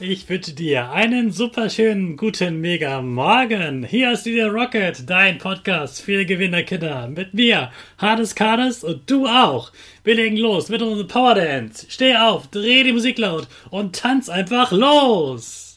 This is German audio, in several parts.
Ich wünsche dir einen super schönen guten Mega Morgen. Hier ist wieder Rocket, dein Podcast für Gewinnerkinder. Mit mir, Hades Kades und du auch. Wir legen los mit unserem Power Dance. Steh auf, dreh die Musik laut und tanz einfach los.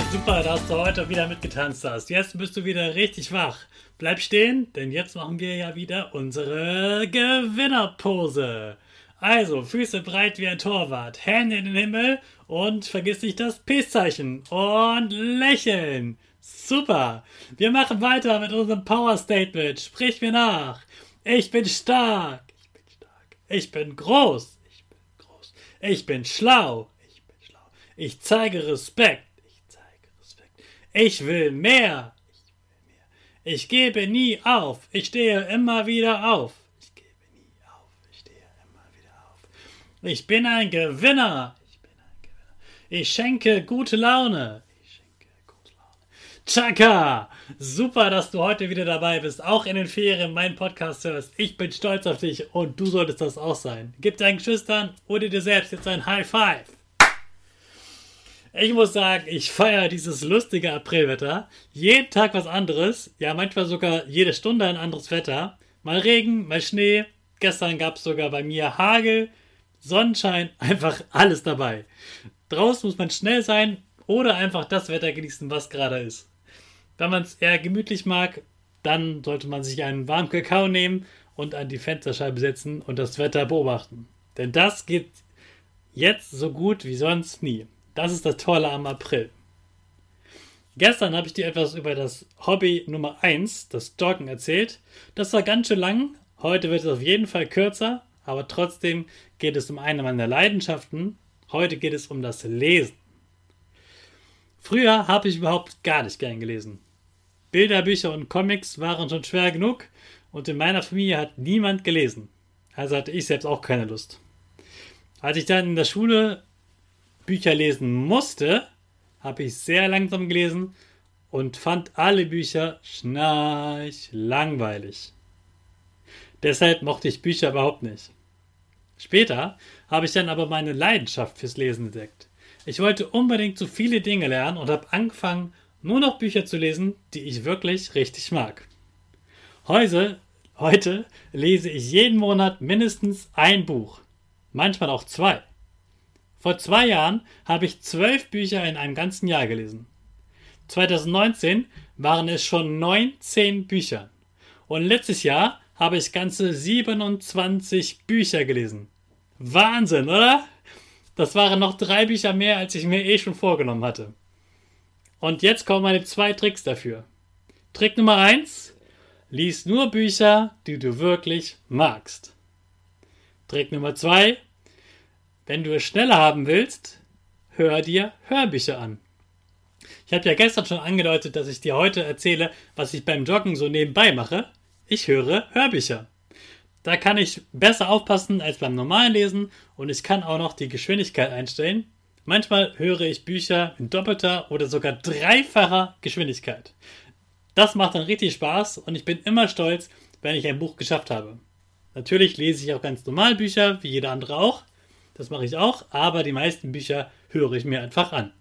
Super, dass du heute wieder mitgetanzt hast. Jetzt bist du wieder richtig wach. Bleib stehen, denn jetzt machen wir ja wieder unsere Gewinnerpose. Also, Füße breit wie ein Torwart, Hände in den Himmel und vergiss nicht das Peace-Zeichen und lächeln. Super. Wir machen weiter mit unserem Power Statement. Sprich mir nach. Ich bin stark. Ich bin stark. Ich bin groß. Ich bin groß. Ich bin schlau. Ich bin schlau. Ich zeige Respekt. Ich will mehr. Ich gebe nie auf. Ich stehe immer wieder auf. Ich gebe nie auf. Ich stehe immer wieder auf. Ich bin ein Gewinner. Ich bin ein Gewinner. Ich schenke gute Laune. Ich schenke gute Laune. Chaka! Super, dass du heute wieder dabei bist. Auch in den Ferien meinen Podcast hörst. Ich bin stolz auf dich und du solltest das auch sein. Gib deinen Geschwistern oder dir selbst jetzt ein High Five. Ich muss sagen, ich feiere dieses lustige Aprilwetter. Jeden Tag was anderes. Ja, manchmal sogar jede Stunde ein anderes Wetter. Mal Regen, mal Schnee. Gestern gab es sogar bei mir Hagel, Sonnenschein, einfach alles dabei. Draußen muss man schnell sein oder einfach das Wetter genießen, was gerade ist. Wenn man es eher gemütlich mag, dann sollte man sich einen warmen Kakao nehmen und an die Fensterscheibe setzen und das Wetter beobachten. Denn das geht jetzt so gut wie sonst nie. Das ist das Tolle am April. Gestern habe ich dir etwas über das Hobby Nummer 1, das Joggen, erzählt. Das war ganz schön lang. Heute wird es auf jeden Fall kürzer, aber trotzdem geht es um eine meiner Leidenschaften. Heute geht es um das Lesen. Früher habe ich überhaupt gar nicht gern gelesen. Bilderbücher und Comics waren schon schwer genug und in meiner Familie hat niemand gelesen. Also hatte ich selbst auch keine Lust. Als ich dann in der Schule Bücher lesen musste, habe ich sehr langsam gelesen und fand alle Bücher schnarch langweilig. Deshalb mochte ich Bücher überhaupt nicht. Später habe ich dann aber meine Leidenschaft fürs Lesen entdeckt. Ich wollte unbedingt so viele Dinge lernen und habe angefangen, nur noch Bücher zu lesen, die ich wirklich richtig mag. Heute, heute lese ich jeden Monat mindestens ein Buch, manchmal auch zwei. Vor zwei Jahren habe ich zwölf Bücher in einem ganzen Jahr gelesen. 2019 waren es schon 19 Bücher. Und letztes Jahr habe ich ganze 27 Bücher gelesen. Wahnsinn, oder? Das waren noch drei Bücher mehr, als ich mir eh schon vorgenommen hatte. Und jetzt kommen meine zwei Tricks dafür. Trick Nummer eins: Lies nur Bücher, die du wirklich magst. Trick Nummer zwei: wenn du es schneller haben willst, hör dir Hörbücher an. Ich habe ja gestern schon angedeutet, dass ich dir heute erzähle, was ich beim Joggen so nebenbei mache. Ich höre Hörbücher. Da kann ich besser aufpassen als beim normalen Lesen und ich kann auch noch die Geschwindigkeit einstellen. Manchmal höre ich Bücher in doppelter oder sogar dreifacher Geschwindigkeit. Das macht dann richtig Spaß und ich bin immer stolz, wenn ich ein Buch geschafft habe. Natürlich lese ich auch ganz normal Bücher, wie jeder andere auch, das mache ich auch, aber die meisten Bücher höre ich mir einfach an.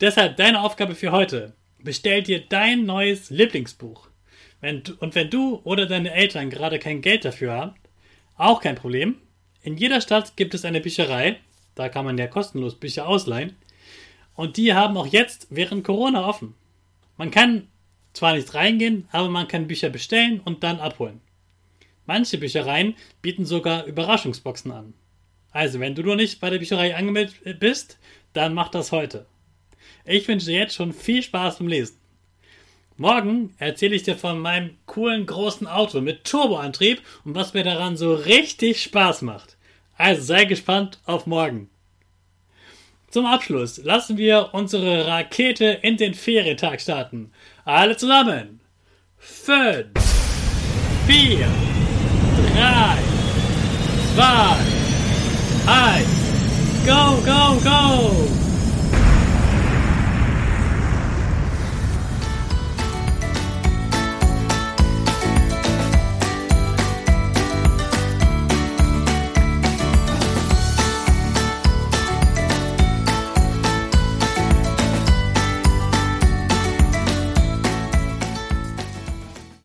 Deshalb deine Aufgabe für heute. Bestell dir dein neues Lieblingsbuch. Wenn, und wenn du oder deine Eltern gerade kein Geld dafür haben, auch kein Problem. In jeder Stadt gibt es eine Bücherei. Da kann man ja kostenlos Bücher ausleihen. Und die haben auch jetzt während Corona offen. Man kann zwar nicht reingehen, aber man kann Bücher bestellen und dann abholen. Manche Büchereien bieten sogar Überraschungsboxen an. Also, wenn du noch nicht bei der Bücherei angemeldet äh, bist, dann mach das heute. Ich wünsche dir jetzt schon viel Spaß beim Lesen. Morgen erzähle ich dir von meinem coolen großen Auto mit Turboantrieb und was mir daran so richtig Spaß macht. Also sei gespannt auf morgen. Zum Abschluss lassen wir unsere Rakete in den Ferientag starten. Alle zusammen. 5, 4, 3, 2, Hi! Go, go, go!